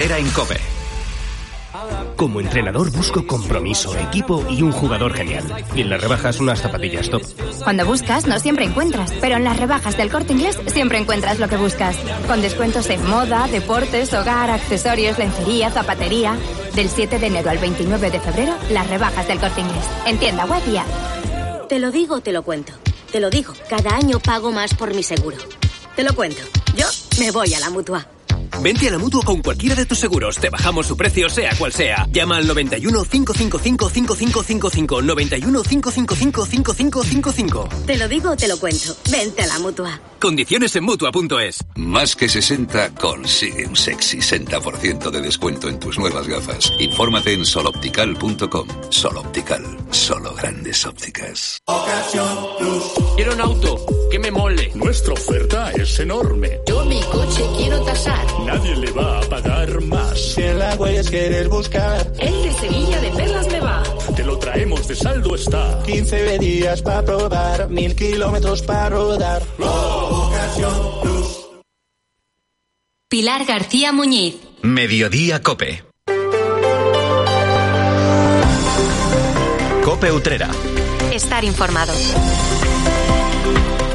Era en COPE. Como entrenador busco compromiso, equipo y un jugador genial. Y en las rebajas unas zapatillas top. Cuando buscas no siempre encuentras, pero en las rebajas del corte inglés siempre encuentras lo que buscas. Con descuentos en moda, deportes, hogar, accesorios, lencería, zapatería. Del 7 de enero al 29 de febrero, las rebajas del corte inglés. En tienda web y app. Te lo digo, te lo cuento. Te lo digo, cada año pago más por mi seguro. Te lo cuento. Yo me voy a la mutua. Vente a la mutua con cualquiera de tus seguros. Te bajamos su precio, sea cual sea. Llama al 91 555 5555. 91 555 5555. Te lo digo, te lo cuento. Vente a la mutua. Condiciones en mutua.es. Más que 60 consigue un sexy 60% de descuento en tus nuevas gafas. Infórmate en soloptical.com. Soloptical. Solo grandes ópticas. Ocasión Plus. Quiero un auto que me mole. Nuestra oferta es enorme. Yo mi coche quiero. Nadie le va a pagar más. Si en la huellas quieres buscar. El de Sevilla de Perlas me va. Te lo traemos de saldo está. 15 días para probar, mil kilómetros para rodar. Ocasión Plus. Pilar García Muñiz. Mediodía Cope. Cope Utrera. Estar informado.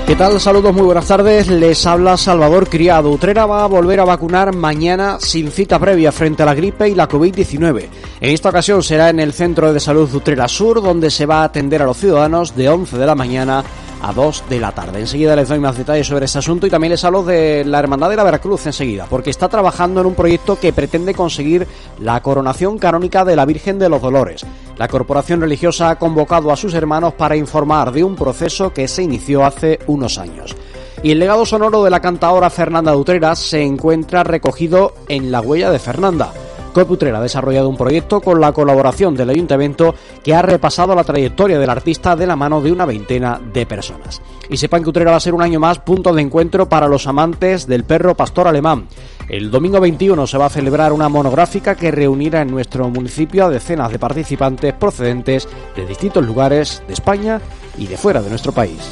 ¿Qué tal? Saludos, muy buenas tardes. Les habla Salvador Criado. Utrera va a volver a vacunar mañana sin cita previa frente a la gripe y la COVID-19. En esta ocasión será en el Centro de Salud Utrera Sur, donde se va a atender a los ciudadanos de 11 de la mañana a 2 de la tarde. Enseguida les doy más detalles sobre este asunto y también les hablo de la Hermandad de la Veracruz enseguida, porque está trabajando en un proyecto que pretende conseguir la coronación canónica de la Virgen de los Dolores. La corporación religiosa ha convocado a sus hermanos para informar de un proceso que se inició hace unos años. Y el legado sonoro de la cantaora Fernanda Dutrera se encuentra recogido en La Huella de Fernanda. Coputrera ha desarrollado un proyecto con la colaboración del ayuntamiento que ha repasado la trayectoria del artista de la mano de una veintena de personas. Y sepan que Utrera va a ser un año más punto de encuentro para los amantes del perro pastor alemán. El domingo 21 se va a celebrar una monográfica que reunirá en nuestro municipio a decenas de participantes procedentes de distintos lugares de España y de fuera de nuestro país.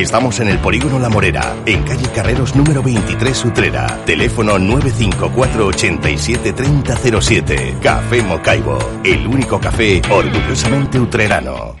Estamos en el Polígono La Morera, en calle Carreros número 23 Utrera. Teléfono 954 87 3007. Café Mocaibo, el único café orgullosamente utrerano.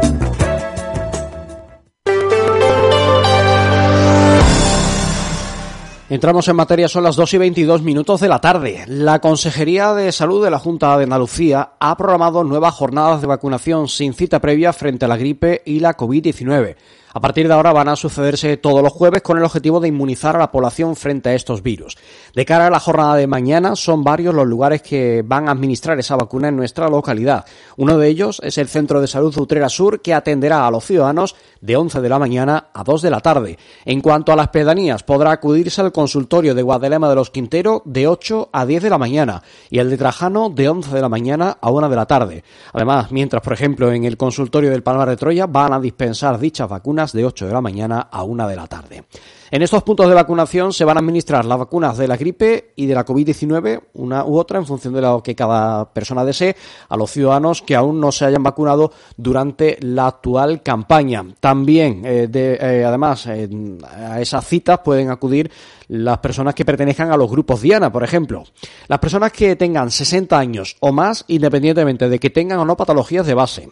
Entramos en materia, son las 2 y 22 minutos de la tarde. La Consejería de Salud de la Junta de Andalucía ha programado nuevas jornadas de vacunación sin cita previa frente a la gripe y la COVID-19. A partir de ahora van a sucederse todos los jueves con el objetivo de inmunizar a la población frente a estos virus. De cara a la jornada de mañana, son varios los lugares que van a administrar esa vacuna en nuestra localidad. Uno de ellos es el Centro de Salud Utrera Sur, que atenderá a los ciudadanos de 11 de la mañana a 2 de la tarde. En cuanto a las pedanías, podrá acudirse al consultorio de Guadalema de los Quintero de 8 a 10 de la mañana y el de Trajano de 11 de la mañana a 1 de la tarde. Además, mientras, por ejemplo, en el consultorio del Palmar de Troya van a dispensar dichas vacunas de 8 de la mañana a 1 de la tarde. En estos puntos de vacunación se van a administrar las vacunas de la gripe y de la COVID-19, una u otra, en función de lo que cada persona desee, a los ciudadanos que aún no se hayan vacunado durante la actual campaña. También, eh, eh, además, a esas citas pueden acudir las personas que pertenezcan a los grupos Diana, por ejemplo. Las personas que tengan 60 años o más, independientemente de que tengan o no patologías de base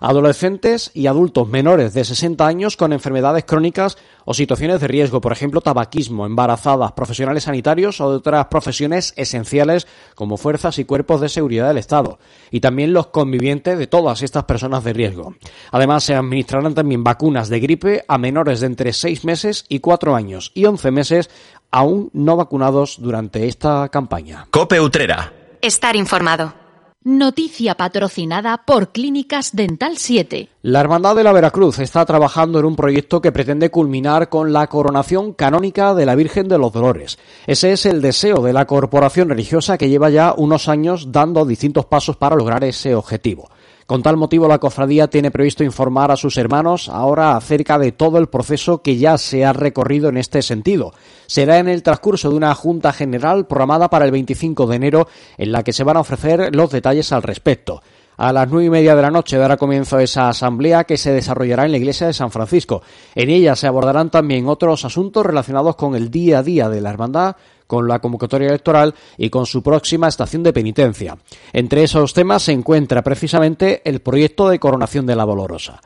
adolescentes y adultos menores de 60 años con enfermedades crónicas o situaciones de riesgo, por ejemplo, tabaquismo, embarazadas, profesionales sanitarios o otras profesiones esenciales como fuerzas y cuerpos de seguridad del Estado, y también los convivientes de todas estas personas de riesgo. Además, se administrarán también vacunas de gripe a menores de entre 6 meses y 4 años y 11 meses aún no vacunados durante esta campaña. Cope Utrera. Estar informado. Noticia patrocinada por Clínicas Dental 7. La Hermandad de la Veracruz está trabajando en un proyecto que pretende culminar con la coronación canónica de la Virgen de los Dolores. Ese es el deseo de la corporación religiosa que lleva ya unos años dando distintos pasos para lograr ese objetivo. Con tal motivo, la cofradía tiene previsto informar a sus hermanos ahora acerca de todo el proceso que ya se ha recorrido en este sentido. Será en el transcurso de una Junta General programada para el 25 de enero, en la que se van a ofrecer los detalles al respecto. A las nueve y media de la noche dará comienzo esa asamblea que se desarrollará en la iglesia de San Francisco. En ella se abordarán también otros asuntos relacionados con el día a día de la hermandad, con la convocatoria electoral y con su próxima estación de penitencia. Entre esos temas se encuentra precisamente el proyecto de coronación de la Dolorosa.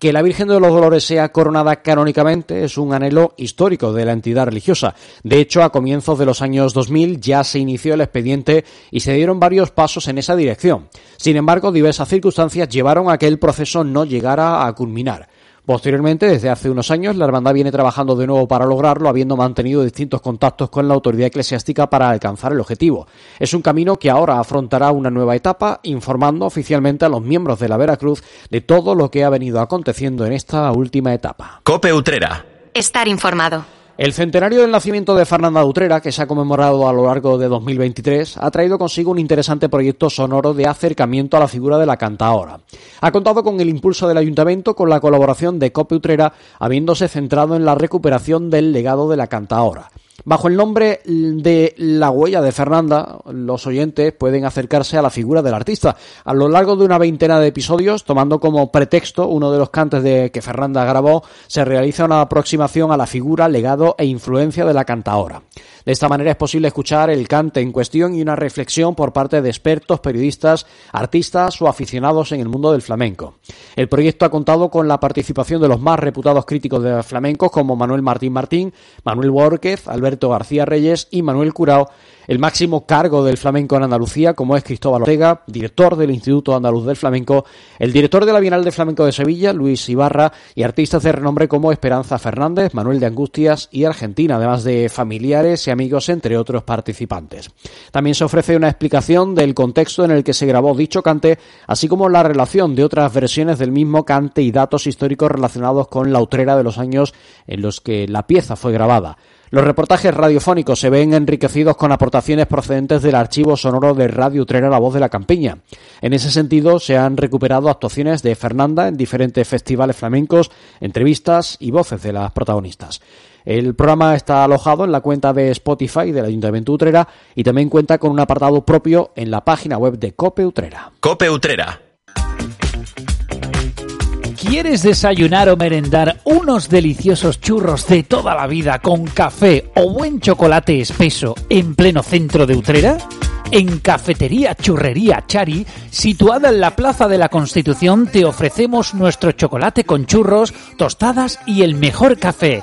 Que la Virgen de los Dolores sea coronada canónicamente es un anhelo histórico de la entidad religiosa. De hecho, a comienzos de los años 2000 ya se inició el expediente y se dieron varios pasos en esa dirección. Sin embargo, diversas circunstancias llevaron a que el proceso no llegara a culminar. Posteriormente, desde hace unos años, la hermandad viene trabajando de nuevo para lograrlo, habiendo mantenido distintos contactos con la autoridad eclesiástica para alcanzar el objetivo. Es un camino que ahora afrontará una nueva etapa, informando oficialmente a los miembros de la Veracruz de todo lo que ha venido aconteciendo en esta última etapa. Cope Utrera. Estar informado. El centenario del nacimiento de Fernanda Utrera, que se ha conmemorado a lo largo de 2023, ha traído consigo un interesante proyecto sonoro de acercamiento a la figura de la cantaora. Ha contado con el impulso del ayuntamiento con la colaboración de Cope Utrera, habiéndose centrado en la recuperación del legado de la cantaora. Bajo el nombre de La huella de Fernanda, los oyentes pueden acercarse a la figura del artista. A lo largo de una veintena de episodios, tomando como pretexto uno de los cantes de que Fernanda grabó, se realiza una aproximación a la figura, legado e influencia de la cantaora. De esta manera es posible escuchar el cante en cuestión y una reflexión por parte de expertos, periodistas, artistas o aficionados en el mundo del flamenco. El proyecto ha contado con la participación de los más reputados críticos de flamencos como Manuel Martín Martín, Manuel Borquez, Alberto García Reyes y Manuel Curao, el máximo cargo del flamenco en Andalucía, como es Cristóbal Ortega, director del Instituto Andaluz del Flamenco, el director de la Bienal de Flamenco de Sevilla, Luis Ibarra, y artistas de renombre como Esperanza Fernández, Manuel de Angustias y Argentina, además de familiares y amigos, entre otros participantes. También se ofrece una explicación del contexto en el que se grabó dicho cante, así como la relación de otras versiones del mismo cante y datos históricos relacionados con la utrera de los años en los que la pieza fue grabada. Los reportajes radiofónicos se ven enriquecidos con aportaciones procedentes del archivo sonoro de Radio Utrera La Voz de la Campiña. En ese sentido, se han recuperado actuaciones de Fernanda en diferentes festivales flamencos, entrevistas y voces de las protagonistas. El programa está alojado en la cuenta de Spotify del Ayuntamiento Utrera y también cuenta con un apartado propio en la página web de Cope Utrera. Cope Utrera. ¿Quieres desayunar o merendar unos deliciosos churros de toda la vida con café o buen chocolate espeso en pleno centro de Utrera? En Cafetería Churrería Chari, situada en la Plaza de la Constitución, te ofrecemos nuestro chocolate con churros, tostadas y el mejor café.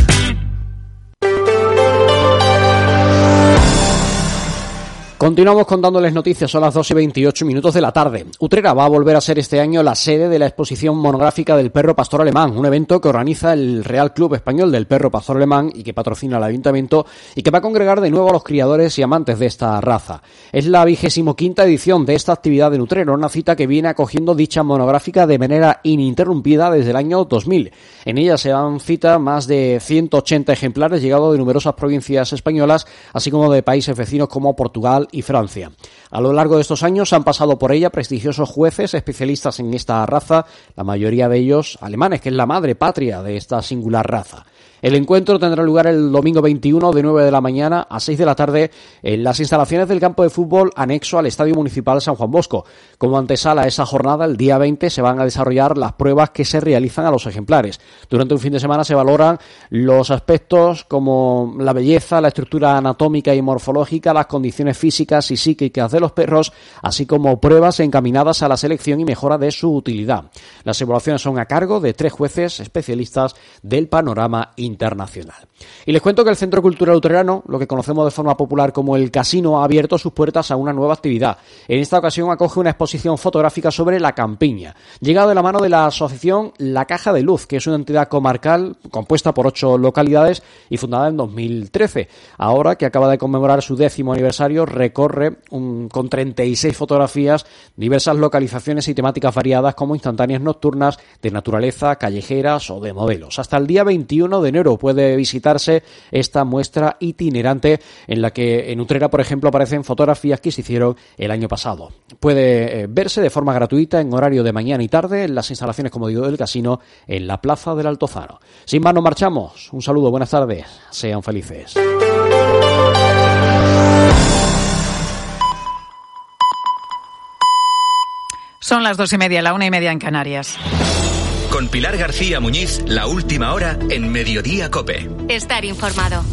Continuamos contándoles noticias, son las 2 y 28 minutos de la tarde. Utrera va a volver a ser este año la sede de la exposición monográfica del perro pastor alemán, un evento que organiza el Real Club Español del Perro Pastor Alemán y que patrocina el Ayuntamiento y que va a congregar de nuevo a los criadores y amantes de esta raza. Es la vigésimo quinta edición de esta actividad en Utrera, una cita que viene acogiendo dicha monográfica de manera ininterrumpida desde el año 2000. En ella se dan cita más de 180 ejemplares llegados de numerosas provincias españolas, así como de países vecinos como Portugal y Francia. A lo largo de estos años han pasado por ella prestigiosos jueces especialistas en esta raza, la mayoría de ellos alemanes, que es la madre patria de esta singular raza. El encuentro tendrá lugar el domingo 21 de 9 de la mañana a 6 de la tarde en las instalaciones del campo de fútbol anexo al Estadio Municipal San Juan Bosco. Como antesala a esa jornada, el día 20 se van a desarrollar las pruebas que se realizan a los ejemplares. Durante un fin de semana se valoran los aspectos como la belleza, la estructura anatómica y morfológica, las condiciones físicas y psíquicas de los perros, así como pruebas encaminadas a la selección y mejora de su utilidad. Las evaluaciones son a cargo de tres jueces especialistas del panorama internacional. Y les cuento que el Centro Cultural Luterano, lo que conocemos de forma popular como el Casino, ha abierto sus puertas a una nueva actividad. En esta ocasión acoge una exposición fotográfica sobre la campiña, llegado de la mano de la asociación La Caja de Luz, que es una entidad comarcal compuesta por ocho localidades y fundada en 2013. Ahora que acaba de conmemorar su décimo aniversario, recorre un, con 36 fotografías diversas localizaciones y temáticas variadas como instantáneas nocturnas, de naturaleza, callejeras o de modelos. Hasta el día 21 de enero puede visitarse esta muestra itinerante en la que en Utrera, por ejemplo, aparecen fotografías que se hicieron el año pasado. Puede eh, verse de forma gratuita en horario de mañana y tarde en las instalaciones, como digo, del casino en la Plaza del Altozano. Sin más, nos marchamos. Un saludo, buenas tardes. Sean felices. Son las dos y media, la una y media en Canarias. Con Pilar García Muñiz, la última hora en Mediodía Cope. Estar informado.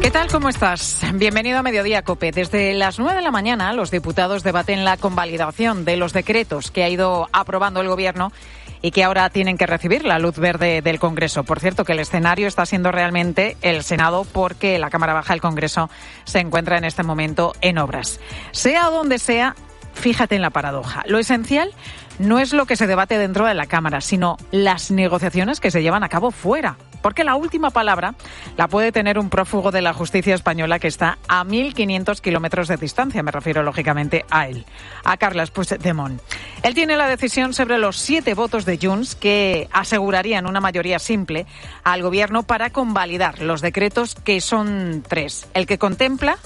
¿Qué tal? ¿Cómo estás? Bienvenido a Mediodía Cope. Desde las 9 de la mañana, los diputados debaten la convalidación de los decretos que ha ido aprobando el Gobierno y que ahora tienen que recibir la luz verde del Congreso. Por cierto, que el escenario está siendo realmente el Senado porque la Cámara Baja del Congreso se encuentra en este momento en obras. Sea donde sea, fíjate en la paradoja. Lo esencial no es lo que se debate dentro de la Cámara, sino las negociaciones que se llevan a cabo fuera. Porque la última palabra la puede tener un prófugo de la justicia española que está a 1.500 kilómetros de distancia. Me refiero lógicamente a él, a Carles Puigdemont. Él tiene la decisión sobre los siete votos de Junts que asegurarían una mayoría simple al gobierno para convalidar los decretos que son tres. El que contempla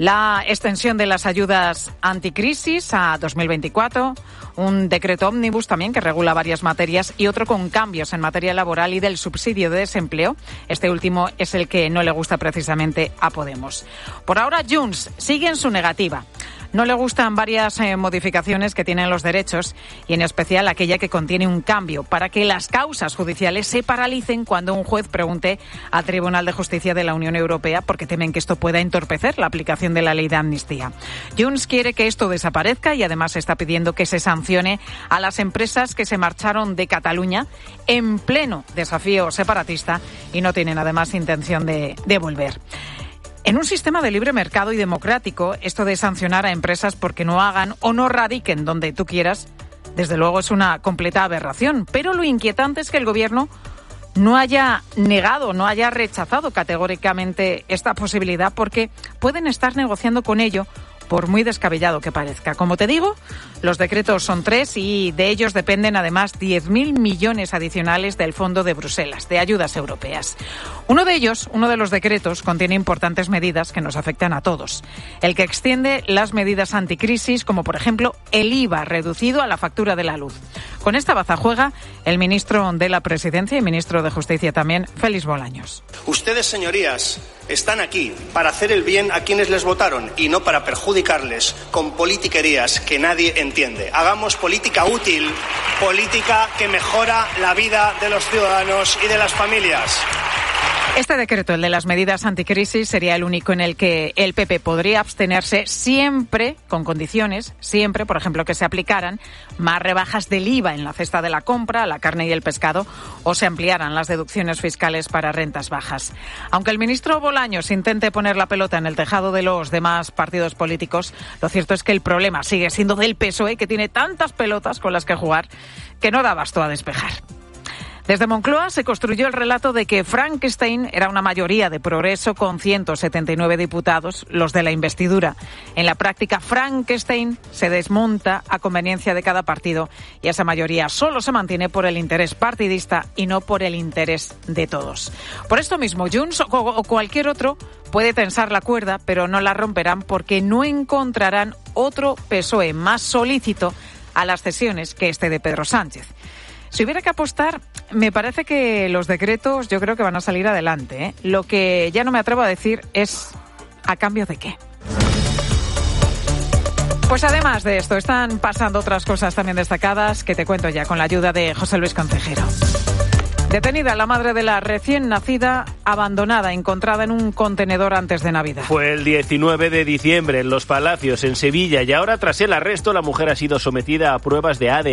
la extensión de las ayudas anticrisis a 2024, un decreto ómnibus también que regula varias materias y otro con cambios en materia laboral y del subsidio de desempleo. Este último es el que no le gusta precisamente a Podemos. Por ahora, Junts sigue en su negativa. No le gustan varias eh, modificaciones que tienen los derechos y en especial aquella que contiene un cambio para que las causas judiciales se paralicen cuando un juez pregunte al Tribunal de Justicia de la Unión Europea porque temen que esto pueda entorpecer la aplicación de la ley de amnistía. Junts quiere que esto desaparezca y además está pidiendo que se sancione a las empresas que se marcharon de Cataluña en pleno desafío separatista y no tienen además intención de, de volver. En un sistema de libre mercado y democrático, esto de sancionar a empresas porque no hagan o no radiquen donde tú quieras, desde luego es una completa aberración. Pero lo inquietante es que el Gobierno no haya negado, no haya rechazado categóricamente esta posibilidad porque pueden estar negociando con ello por muy descabellado que parezca. Como te digo, los decretos son tres y de ellos dependen además 10.000 millones adicionales del Fondo de Bruselas, de ayudas europeas. Uno de ellos, uno de los decretos, contiene importantes medidas que nos afectan a todos. El que extiende las medidas anticrisis, como por ejemplo el IVA reducido a la factura de la luz. Con esta baza juega el ministro de la Presidencia y ministro de Justicia también, Félix Bolaños. Ustedes, señorías, están aquí para hacer el bien a quienes les votaron y no para perjudicarles con politiquerías que nadie entiende. Hagamos política útil, política que mejora la vida de los ciudadanos y de las familias. Este decreto, el de las medidas anticrisis, sería el único en el que el PP podría abstenerse siempre, con condiciones, siempre, por ejemplo, que se aplicaran más rebajas del IVA en la cesta de la compra, la carne y el pescado, o se ampliaran las deducciones fiscales para rentas bajas. Aunque el ministro Bolaños intente poner la pelota en el tejado de los demás partidos políticos, lo cierto es que el problema sigue siendo del PSOE, que tiene tantas pelotas con las que jugar que no da basto a despejar. Desde Moncloa se construyó el relato de que Frankenstein era una mayoría de progreso con 179 diputados, los de la investidura. En la práctica, Frankenstein se desmonta a conveniencia de cada partido y esa mayoría solo se mantiene por el interés partidista y no por el interés de todos. Por esto mismo, Junts o cualquier otro puede tensar la cuerda, pero no la romperán porque no encontrarán otro PSOE más solícito a las cesiones que este de Pedro Sánchez. Si hubiera que apostar, me parece que los decretos yo creo que van a salir adelante. ¿eh? Lo que ya no me atrevo a decir es a cambio de qué. Pues además de esto, están pasando otras cosas también destacadas que te cuento ya con la ayuda de José Luis Concejero. Detenida la madre de la recién nacida, abandonada, encontrada en un contenedor antes de Navidad. Fue el 19 de diciembre en Los Palacios, en Sevilla, y ahora tras el arresto la mujer ha sido sometida a pruebas de ADN